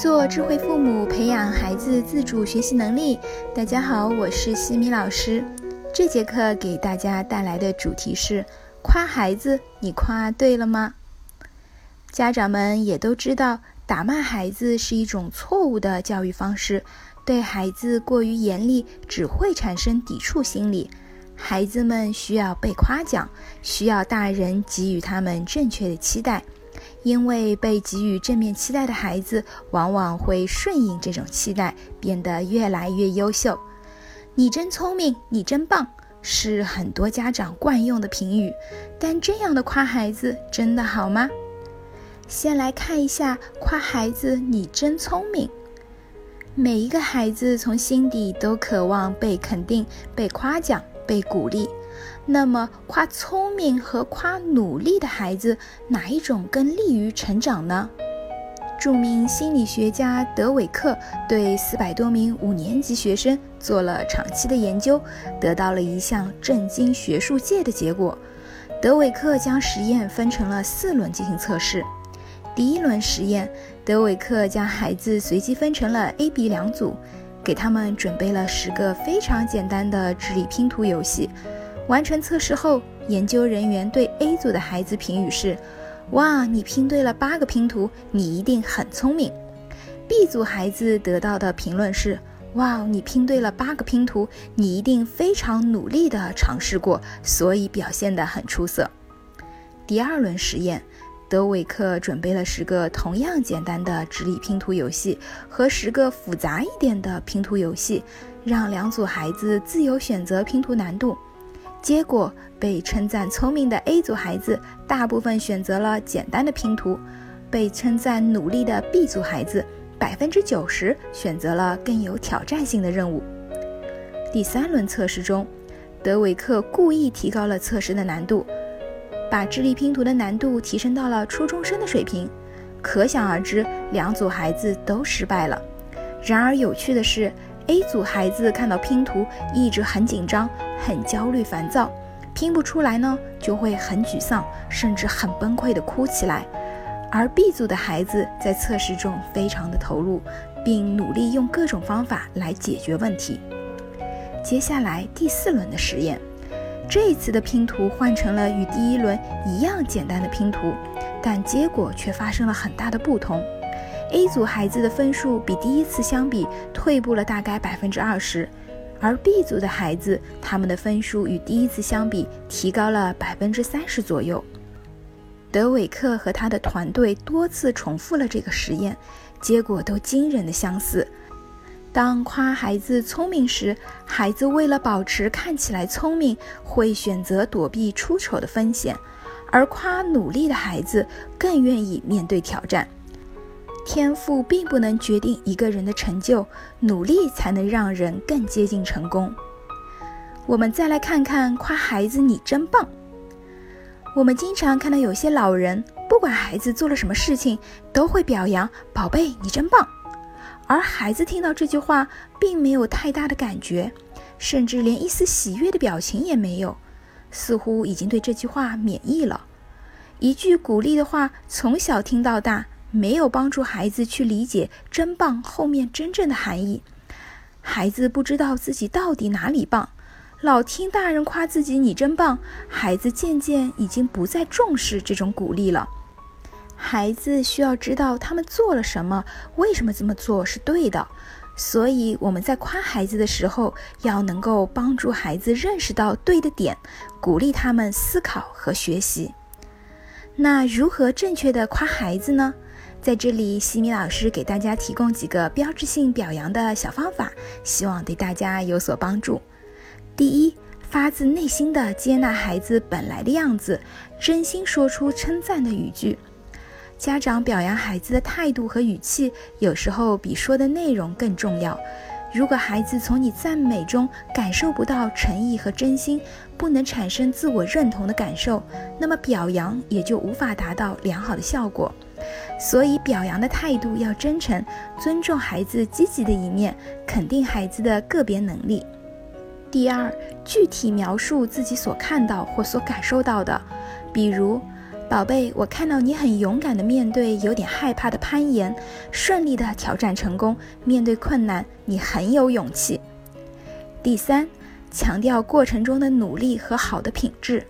做智慧父母，培养孩子自主学习能力。大家好，我是西米老师。这节课给大家带来的主题是：夸孩子，你夸对了吗？家长们也都知道，打骂孩子是一种错误的教育方式，对孩子过于严厉只会产生抵触心理。孩子们需要被夸奖，需要大人给予他们正确的期待。因为被给予正面期待的孩子，往往会顺应这种期待，变得越来越优秀。你真聪明，你真棒，是很多家长惯用的评语。但这样的夸孩子真的好吗？先来看一下夸孩子“你真聪明”。每一个孩子从心底都渴望被肯定、被夸奖、被鼓励。那么，夸聪明和夸努力的孩子，哪一种更利于成长呢？著名心理学家德韦克对四百多名五年级学生做了长期的研究，得到了一项震惊学术界的结果。德韦克将实验分成了四轮进行测试。第一轮实验，德韦克将孩子随机分成了 A、B 两组，给他们准备了十个非常简单的智力拼图游戏。完成测试后，研究人员对 A 组的孩子评语是：“哇，你拼对了八个拼图，你一定很聪明。”B 组孩子得到的评论是：“哇，你拼对了八个拼图，你一定非常努力地尝试过，所以表现得很出色。”第二轮实验，德韦克准备了十个同样简单的直立拼图游戏和十个复杂一点的拼图游戏，让两组孩子自由选择拼图难度。结果被称赞聪明的 A 组孩子大部分选择了简单的拼图，被称赞努力的 B 组孩子百分之九十选择了更有挑战性的任务。第三轮测试中，德韦克故意提高了测试的难度，把智力拼图的难度提升到了初中生的水平，可想而知，两组孩子都失败了。然而有趣的是。A 组孩子看到拼图一直很紧张、很焦虑、烦躁，拼不出来呢就会很沮丧，甚至很崩溃地哭起来。而 B 组的孩子在测试中非常的投入，并努力用各种方法来解决问题。接下来第四轮的实验，这一次的拼图换成了与第一轮一样简单的拼图，但结果却发生了很大的不同。A 组孩子的分数比第一次相比退步了大概百分之二十，而 B 组的孩子他们的分数与第一次相比提高了百分之三十左右。德韦克和他的团队多次重复了这个实验，结果都惊人的相似。当夸孩子聪明时，孩子为了保持看起来聪明，会选择躲避出丑的风险；而夸努力的孩子更愿意面对挑战。天赋并不能决定一个人的成就，努力才能让人更接近成功。我们再来看看夸孩子“你真棒”。我们经常看到有些老人，不管孩子做了什么事情，都会表扬“宝贝，你真棒”，而孩子听到这句话，并没有太大的感觉，甚至连一丝喜悦的表情也没有，似乎已经对这句话免疫了。一句鼓励的话，从小听到大。没有帮助孩子去理解“真棒”后面真正的含义，孩子不知道自己到底哪里棒，老听大人夸自己“你真棒”，孩子渐渐已经不再重视这种鼓励了。孩子需要知道他们做了什么，为什么这么做是对的，所以我们在夸孩子的时候，要能够帮助孩子认识到对的点，鼓励他们思考和学习。那如何正确的夸孩子呢？在这里，西米老师给大家提供几个标志性表扬的小方法，希望对大家有所帮助。第一，发自内心的接纳孩子本来的样子，真心说出称赞的语句。家长表扬孩子的态度和语气，有时候比说的内容更重要。如果孩子从你赞美中感受不到诚意和真心，不能产生自我认同的感受，那么表扬也就无法达到良好的效果。所以，表扬的态度要真诚，尊重孩子积极的一面，肯定孩子的个别能力。第二，具体描述自己所看到或所感受到的，比如，宝贝，我看到你很勇敢的面对有点害怕的攀岩，顺利的挑战成功。面对困难，你很有勇气。第三，强调过程中的努力和好的品质，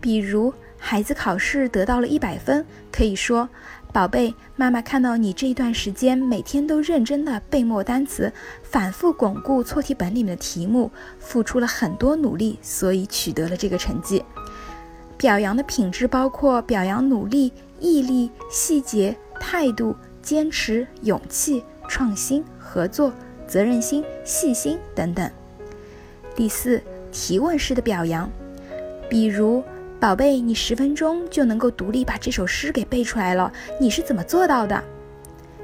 比如孩子考试得到了一百分，可以说。宝贝，妈妈看到你这一段时间每天都认真的背默单词，反复巩固错题本里面的题目，付出了很多努力，所以取得了这个成绩。表扬的品质包括表扬努力、毅力、细节、态度、坚持、勇气、创新、合作、责任心、细心等等。第四，提问式的表扬，比如。宝贝，你十分钟就能够独立把这首诗给背出来了，你是怎么做到的？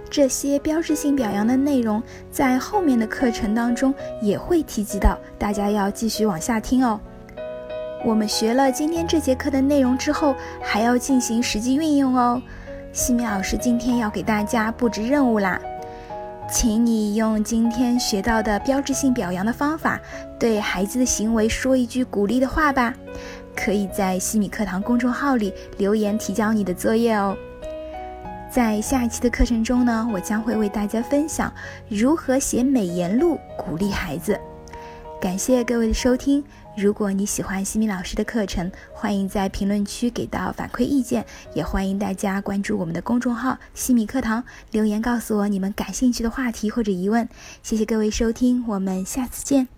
这些标志性表扬的内容在后面的课程当中也会提及到，大家要继续往下听哦。我们学了今天这节课的内容之后，还要进行实际运用哦。西米老师今天要给大家布置任务啦，请你用今天学到的标志性表扬的方法，对孩子的行为说一句鼓励的话吧。可以在西米课堂公众号里留言提交你的作业哦。在下一期的课程中呢，我将会为大家分享如何写美言录鼓励孩子。感谢各位的收听。如果你喜欢西米老师的课程，欢迎在评论区给到反馈意见，也欢迎大家关注我们的公众号西米课堂，留言告诉我你们感兴趣的话题或者疑问。谢谢各位收听，我们下次见。